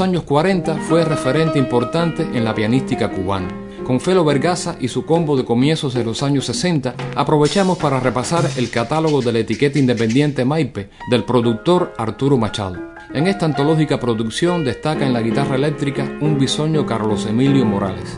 Los años 40 fue referente importante en la pianística cubana. Con Felo Vergaza y su combo de comienzos de los años 60, aprovechamos para repasar el catálogo de la etiqueta independiente Maipe del productor Arturo Machado. En esta antológica producción destaca en la guitarra eléctrica un bisoño Carlos Emilio Morales.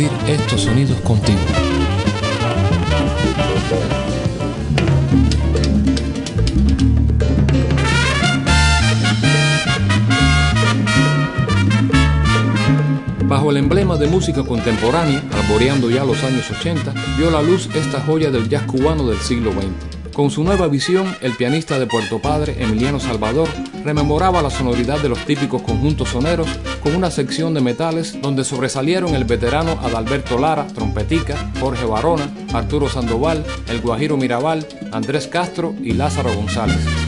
Estos sonidos contigo. Bajo el emblema de música contemporánea, arboreando ya los años 80, vio la luz esta joya del jazz cubano del siglo XX. Con su nueva visión, el pianista de Puerto Padre, Emiliano Salvador, rememoraba la sonoridad de los típicos conjuntos soneros con una sección de metales donde sobresalieron el veterano Adalberto Lara, trompetica, Jorge Barona, Arturo Sandoval, el Guajiro Mirabal, Andrés Castro y Lázaro González.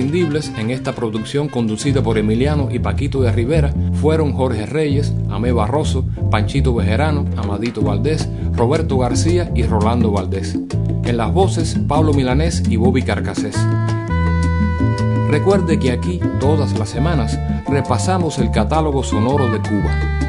En esta producción conducida por Emiliano y Paquito de Rivera fueron Jorge Reyes, Amé Barroso, Panchito Bejerano, Amadito Valdés, Roberto García y Rolando Valdés. En las voces, Pablo Milanés y Bobby Carcasés. Recuerde que aquí, todas las semanas, repasamos el catálogo sonoro de Cuba.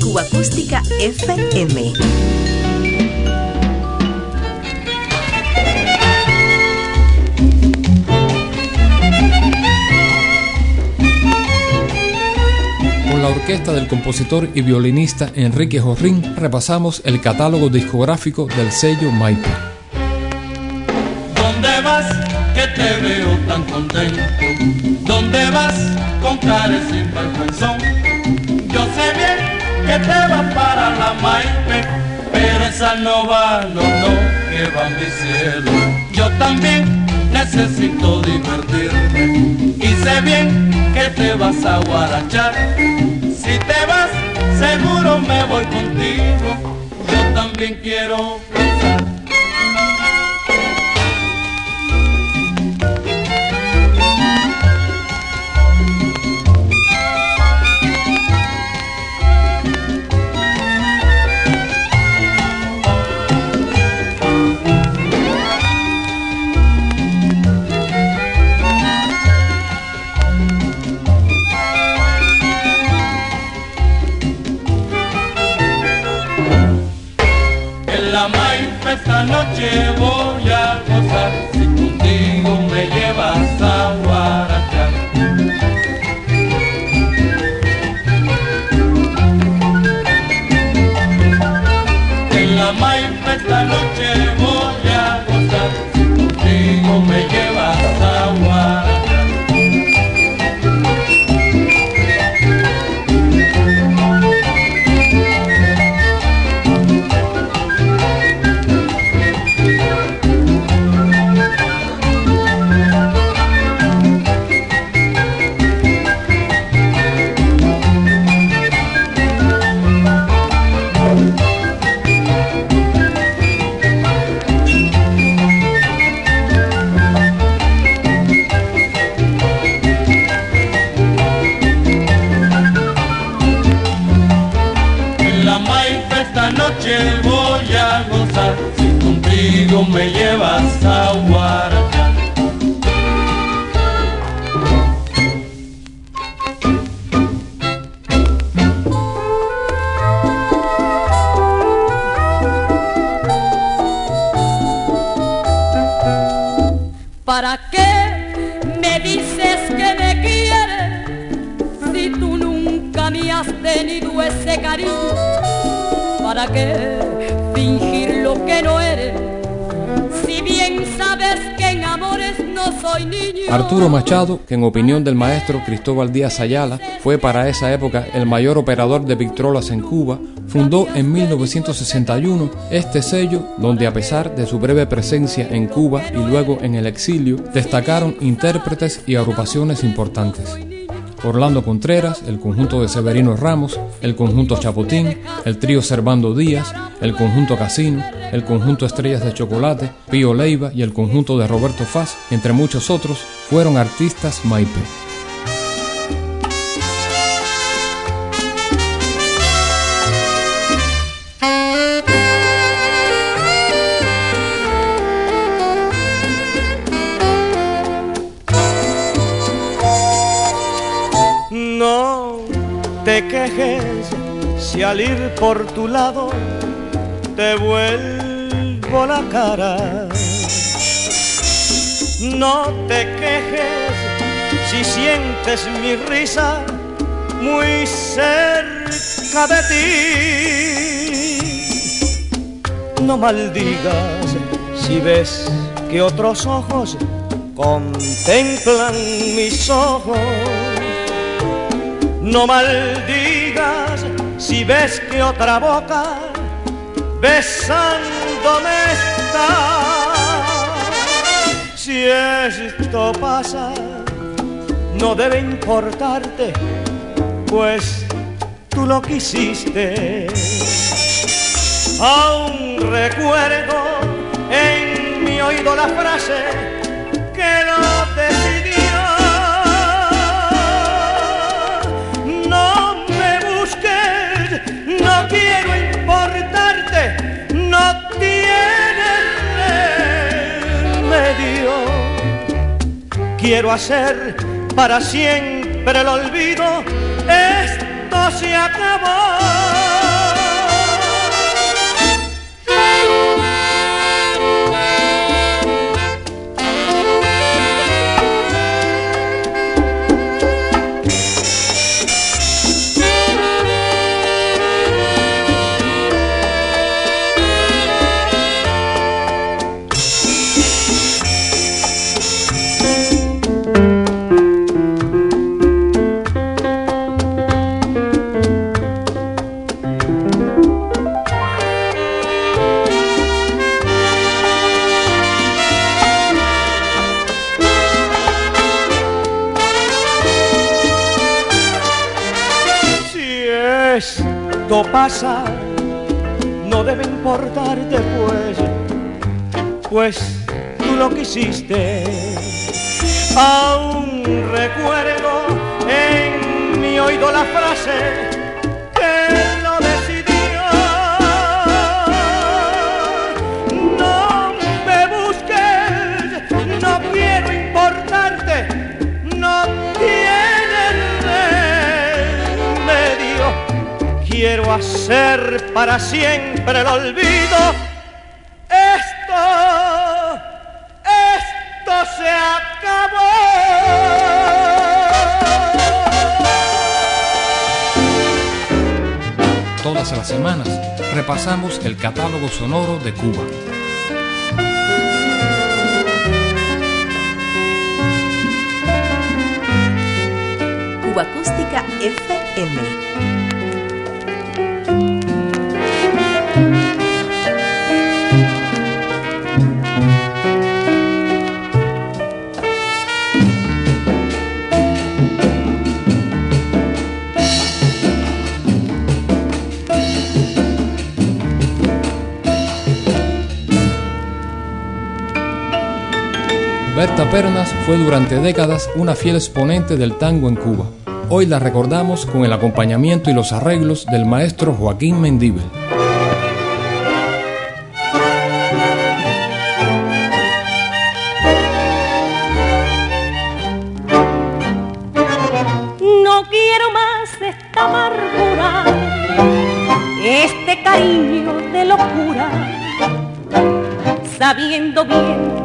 Cuba Acústica FM. Con la orquesta del compositor y violinista Enrique Jorrín repasamos el catálogo discográfico del sello Maipo. Yo también necesito divertirme y sé bien que te vas a guarachar. Si te vas, seguro me voy contigo. Yo también quiero gozar. ¿Para qué me dices que me quieres si tú nunca me has tenido ese cariño? ¿Para qué fingir lo que no eres si bien sabes que en amores no soy niño? Arturo Machado, que en opinión del maestro Cristóbal Díaz Ayala fue para esa época el mayor operador de Victrolas en Cuba, fundó en 1961 este sello donde a pesar de su breve presencia en Cuba y luego en el exilio, destacaron intérpretes y agrupaciones importantes. Orlando Contreras, el conjunto de Severino Ramos, el conjunto Chapotín, el trío Servando Díaz, el conjunto Casino, el conjunto Estrellas de Chocolate, Pío Leiva y el conjunto de Roberto Faz, entre muchos otros, fueron artistas maipe. Si al ir por tu lado te vuelvo la cara. No te quejes si sientes mi risa muy cerca de ti. No maldigas si ves que otros ojos contemplan mis ojos. No maldigas si ves que otra boca besándome está. Si esto pasa, no debe importarte, pues tú lo quisiste. Aún recuerdo en mi oído la frase que lo quiero hacer para siempre el olvido. Esto se acabó. Pasa no debe importarte pues, pues tú lo quisiste. Aún recuerdo en mi oído la frase hacer para siempre el olvido. Esto, esto se acabó. Todas las semanas repasamos el catálogo sonoro de Cuba. Cuba Acústica FM. Berta Pernas fue durante décadas una fiel exponente del tango en Cuba. Hoy la recordamos con el acompañamiento y los arreglos del maestro Joaquín Mendíbel.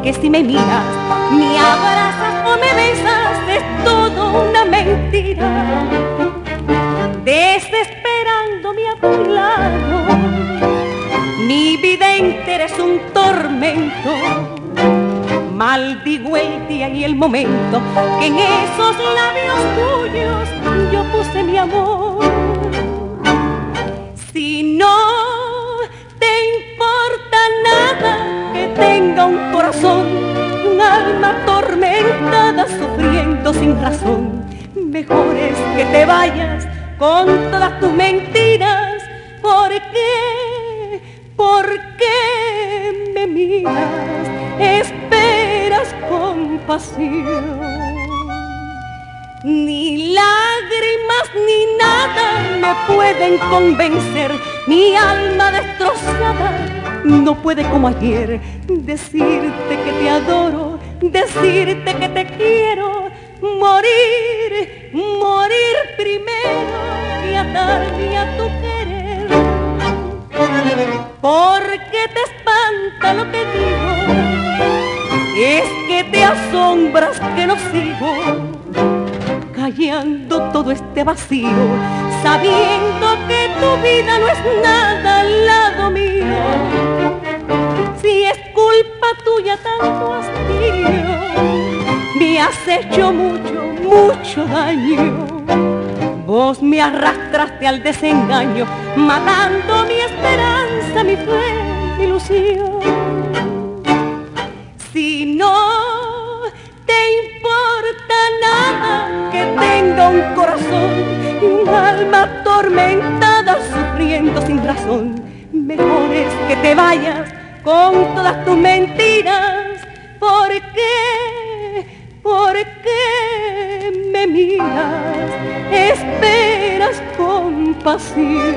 Que si me miras, me abrazas o me besas, es todo una mentira. Desesperándome a tu lado, mi vida entera es un tormento. Maldigo el día y el momento que en esos labios tuyos yo puse mi amor. Vayas con todas tus mentiras, porque, porque me miras, esperas compasión. Ni lágrimas ni nada me pueden convencer, mi alma destrozada no puede como ayer decirte que te adoro, decirte que te quiero, morir, morir primero y atarme a tu querer. Porque te espanta lo que digo, es que te asombras que no sigo callando todo este vacío, sabiendo que tu vida no es nada al lado mío. Si es culpa tuya tanto hastío, me has hecho mucho, mucho daño. Vos me arrastraste al desengaño, matando mi esperanza, mi fe, mi ilusión. Si no nada que tenga un corazón y un alma atormentada sufriendo sin razón. Mejor es que te vayas con todas tus mentiras. ¿Por qué? ¿Por qué me miras? Esperas compasión.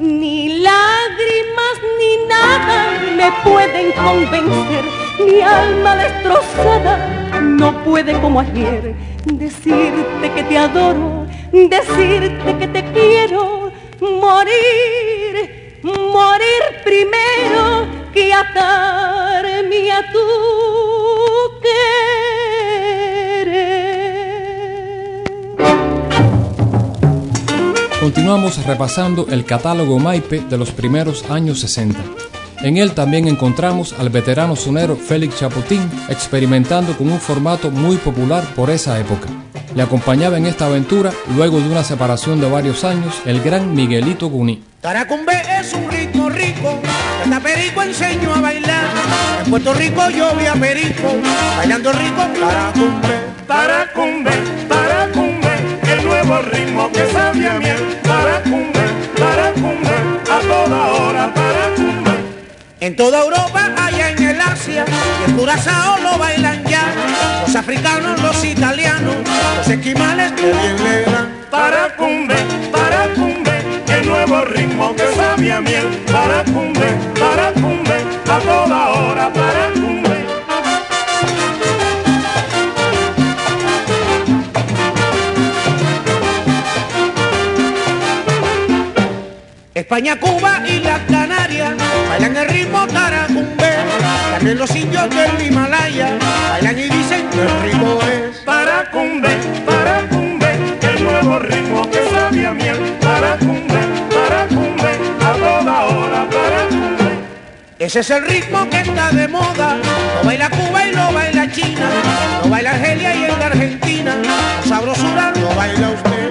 Ni lágrimas ni nada me pueden convencer, mi alma destrozada no puede como ayer decirte que te adoro, decirte que te quiero, morir, morir primero que atarme a tu Continuamos repasando el catálogo Maipe de los primeros años 60. En él también encontramos al veterano sonero Félix Chapotín experimentando con un formato muy popular por esa época. Le acompañaba en esta aventura, luego de una separación de varios años, el gran Miguelito Guní. Taracumbe es un ritmo rico, esta perico enseño a bailar. En Puerto Rico yo vi a perico, bailando rico, taracumbe. Taracumbe, taracumbe, el nuevo ritmo que sabía miel. Taracumbe, taracumbe, a toda hora, taracumbe. En toda Europa, allá en el Asia, y el Curazao lo bailan ya. Los africanos, los italianos, los esquimales que bien le dan. Taracumbe, taracumbe, el nuevo ritmo que sabía miel. Taracumbe, taracumbe, a toda hora, taracumbe. España, Cuba y las Canarias bailan el ritmo taracumbe. También los indios del Himalaya bailan y dicen que el ritmo es. Taracumbe, taracumbe, el nuevo ritmo que sabía miel. Taracumbe, taracumbe, Ese es el ritmo que está de moda. Lo baila Cuba y lo baila China. Lo baila Argelia y en la Argentina. La sabrosura baila usted.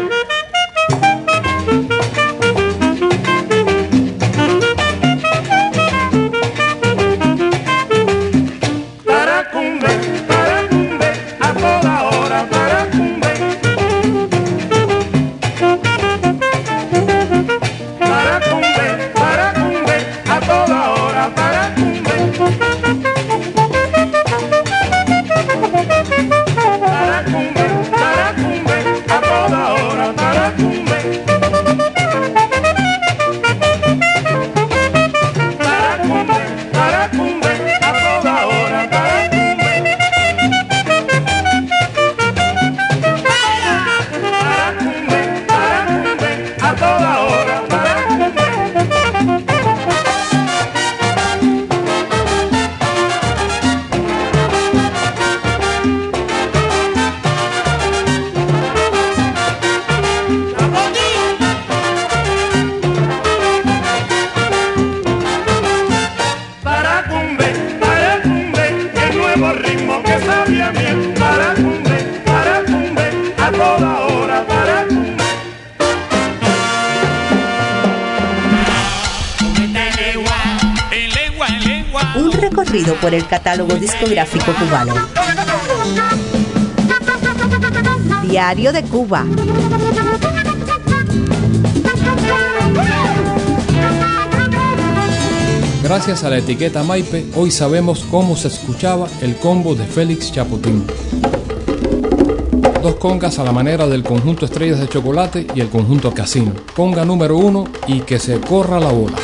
Catálogo discográfico cubano. Diario de Cuba. Gracias a la etiqueta Maipe, hoy sabemos cómo se escuchaba el combo de Félix Chapotín. Dos congas a la manera del conjunto Estrellas de Chocolate y el conjunto Casino. Conga número uno y que se corra la bola.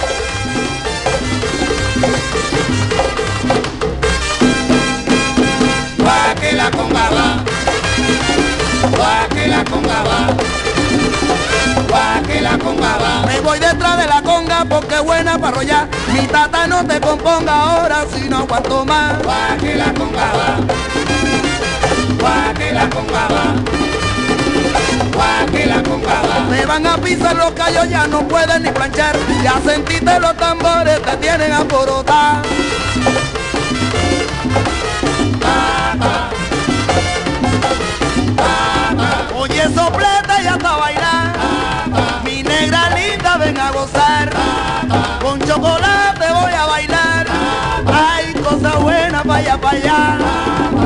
Conga va, pa' que la conga va. Me voy detrás de la conga porque es buena para rollar. Mi tata no te componga ahora si no aguanto más. Pa' que la conga va, que la conga va, que la conga va. Me van a pisar los callos, ya no pueden ni planchar. Ya sentiste los tambores, te tienen a porotar. Chocolate voy a bailar. Hay cosa buena para allá, para. ¡Allá!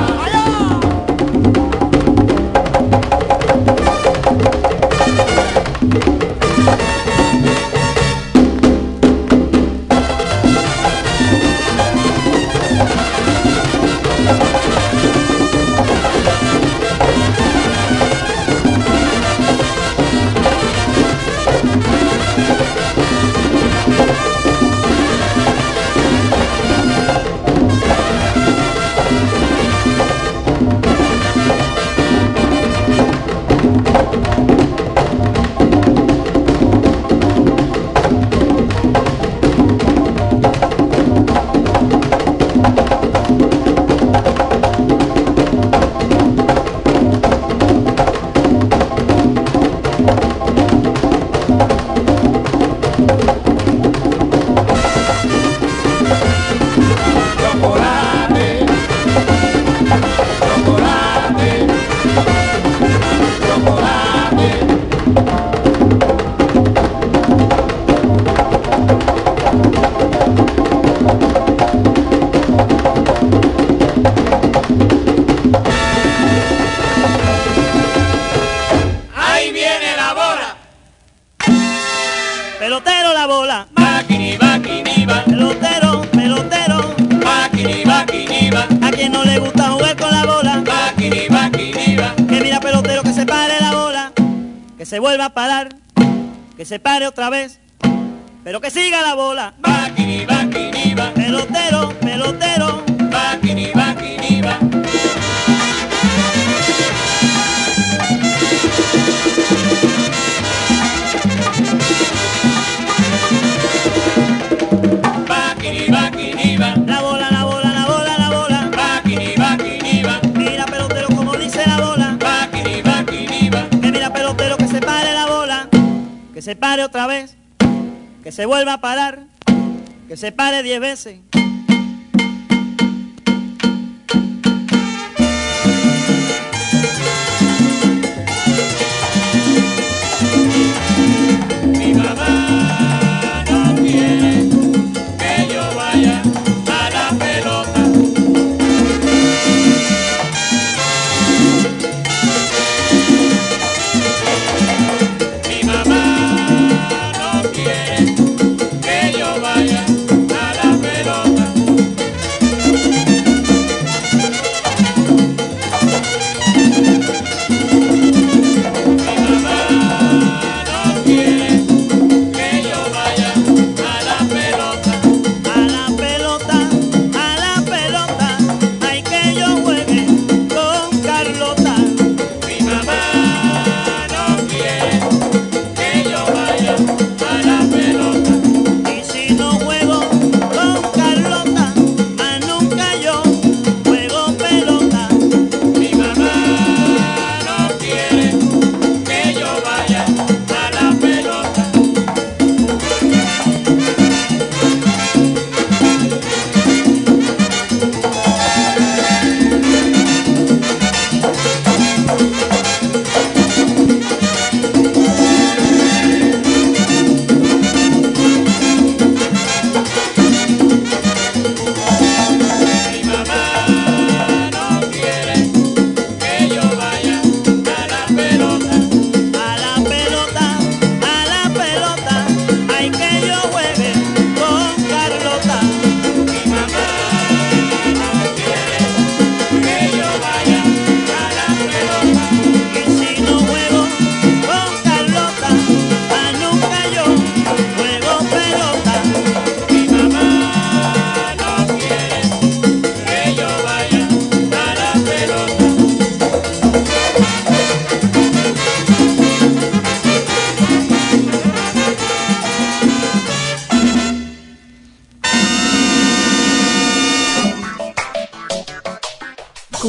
parar, que se pare otra vez, pero que siga la bola. se pare otra vez, que se vuelva a parar, que se pare diez veces,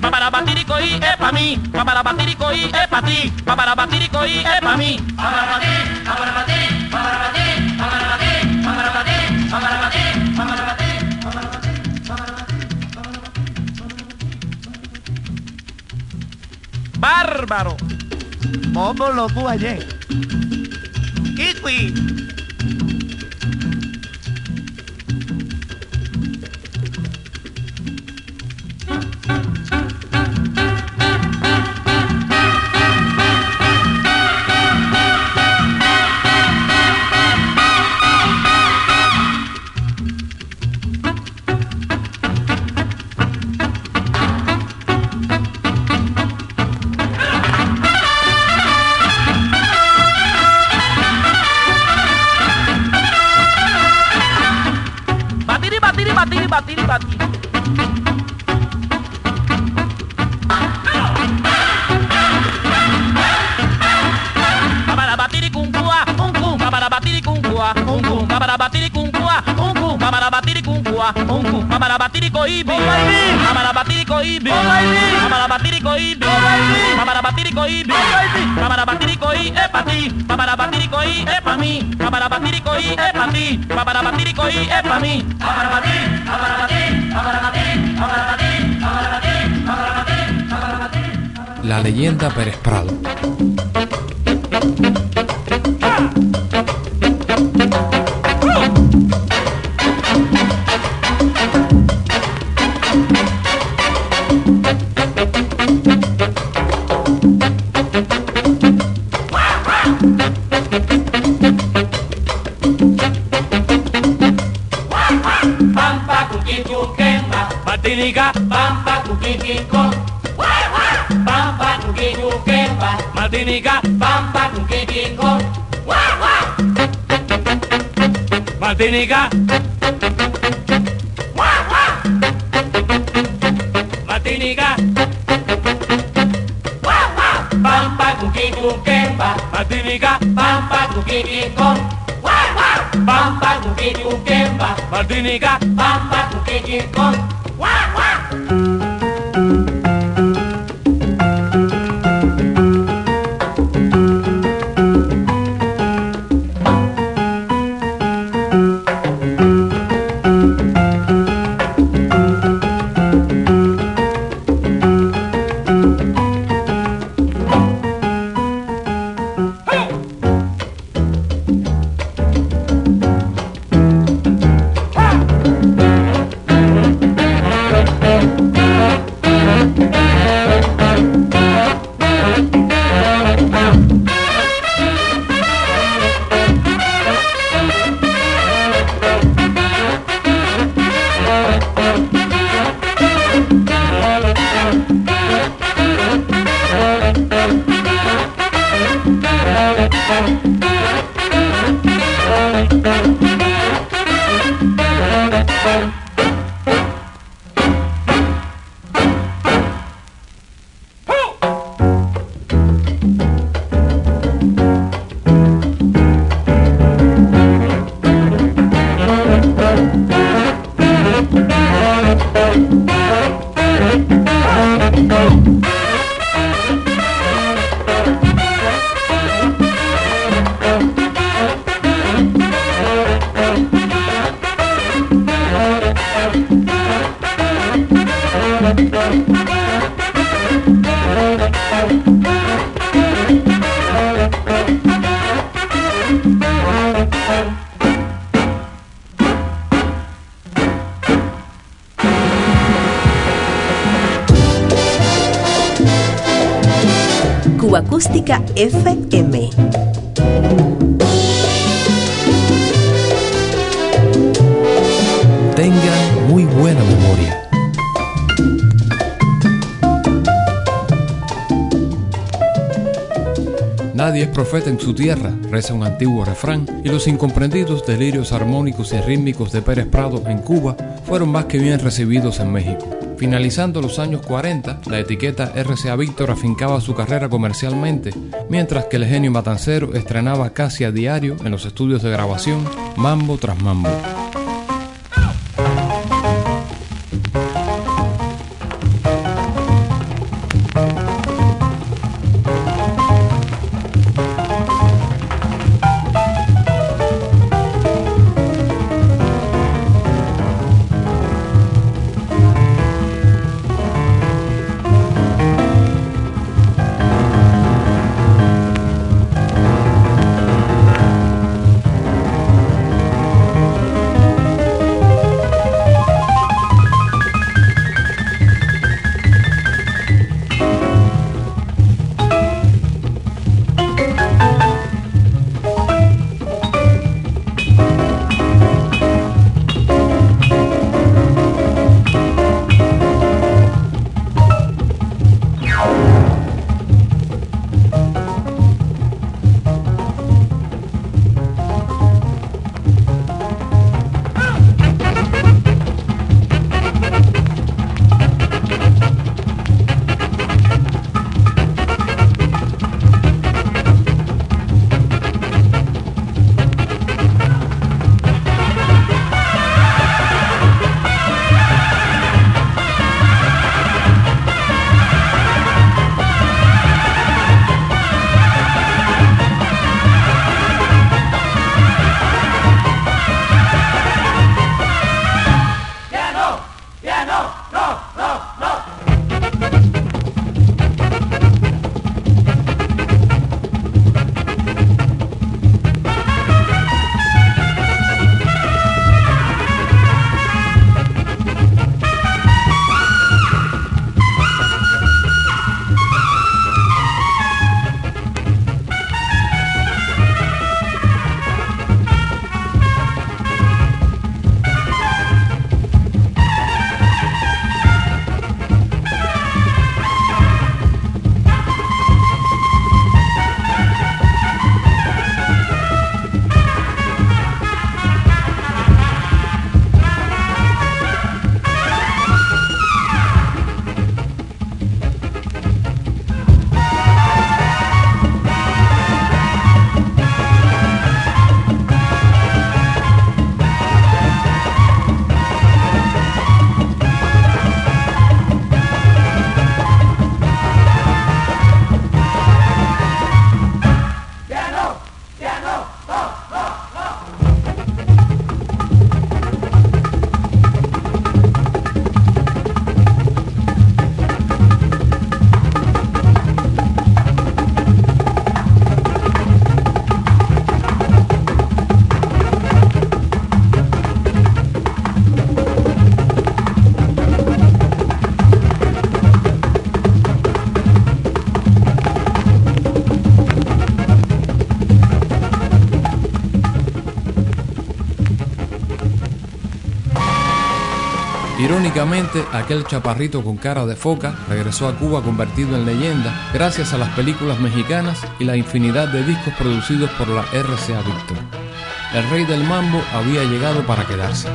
para Bárbaro. ¿Cómo lo tú ayer? Leyenda Pérez Prado. Martinica, Martinica, Pampa kukitukemba Martinica, Pampa kukikiko Pampa kukitukemba Martinica, Pampa kukikiko Cuba Acústica FM. Tengan muy buena memoria. Nadie es profeta en su tierra, reza un antiguo refrán, y los incomprendidos delirios armónicos y rítmicos de Pérez Prado en Cuba fueron más que bien recibidos en México. Finalizando los años 40, la etiqueta RCA Víctor afincaba su carrera comercialmente, mientras que el genio matancero estrenaba casi a diario en los estudios de grabación Mambo tras Mambo. Irónicamente, aquel chaparrito con cara de foca regresó a Cuba convertido en leyenda gracias a las películas mexicanas y la infinidad de discos producidos por la RCA Victor. El rey del mambo había llegado para quedarse.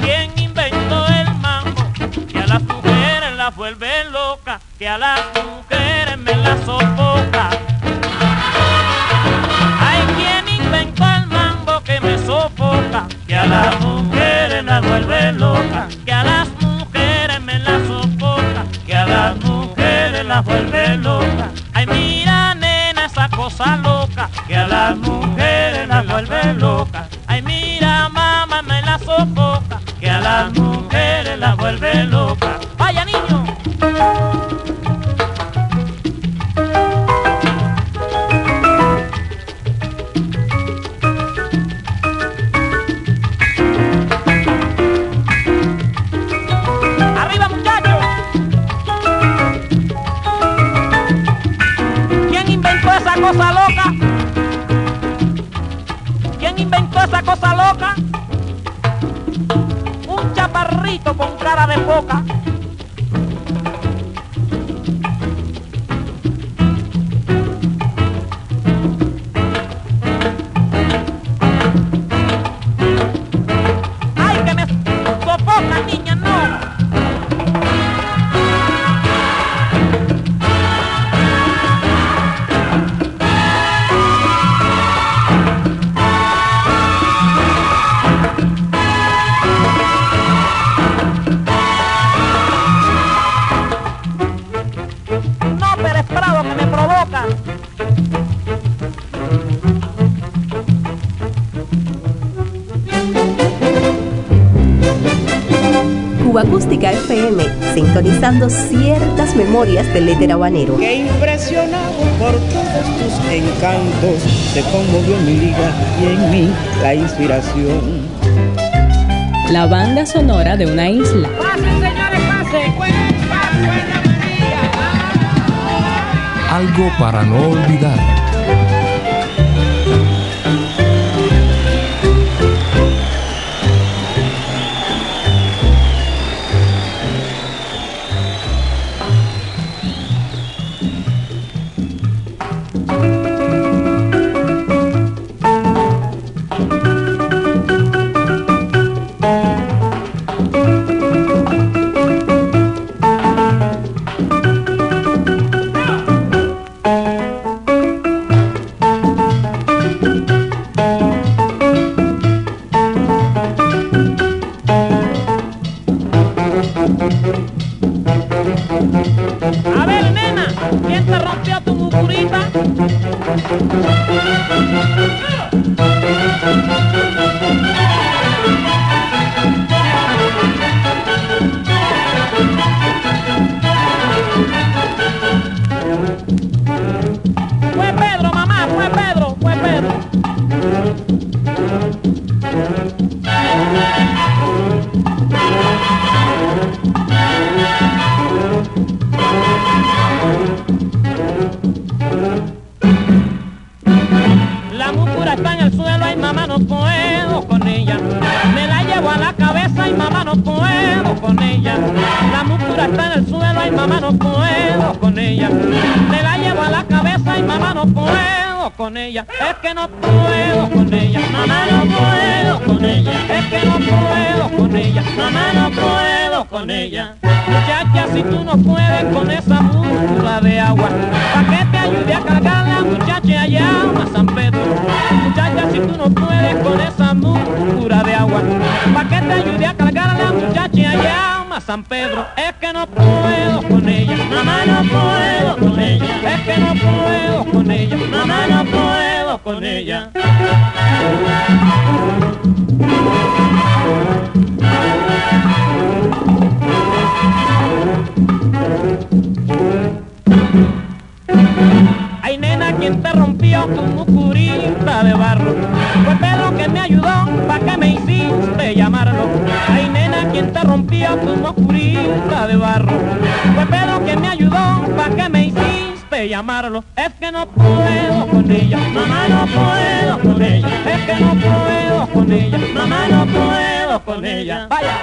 ¿Quién inventó el mambo? Que a las mujeres las vuelve loca, que a las mujeres me las sofoca. Hay quien inventó el mambo que me sofoca, que a las mujeres las vuelve loca. Acústica FM, sintonizando ciertas memorias del éter habanero. Que impresionado por todos tus encantos, se conmovió mi liga y en mí la inspiración. La banda sonora de una isla. ¡Pasen, señores, pasen! Algo para no olvidar. cabeza, y mamá no puedo con ella. La muscula está en el suelo, y mamá no puedo con ella. Me la llevo a la cabeza, y mamá no puedo con ella. Es que no puedo con ella. Mamá no puedo con ella. Es que no puedo con ella. Mamá no puedo con ella. Muchacha, si tú no puedes con esa muscura de agua, ¿para que te ayude a cargarla, muchacha, allá a San Pedro? Muchacha, si tú no puedes con esa muscura de agua, ¿para que te ayude a cargarla, muchacha, allá a San Pedro? Es que no puedo con ella, mamá no puedo con ella, es que no puedo con ella, mamá no puedo con ella. Ay nena, ¿quién te rompió tu muscurita de barro? Fue Pedro que me ayudó, ¿pa' que me hiciste llamarlo? ¿Quién te rompió tu muscurita de barro? Fue Pedro que me ayudó, ¿pa' que me hiciste llamarlo? Es que no puedo con ella, mamá no puedo con ella, es que no puedo con ella, mamá no puedo con ella. Vaya.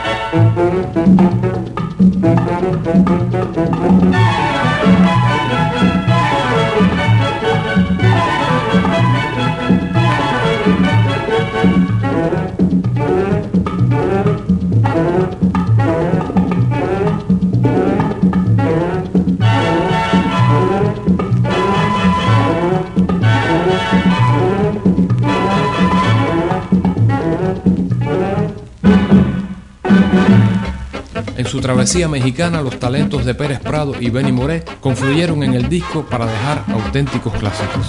Su travesía mexicana, los talentos de Pérez Prado y Benny Moré confluyeron en el disco para dejar auténticos clásicos.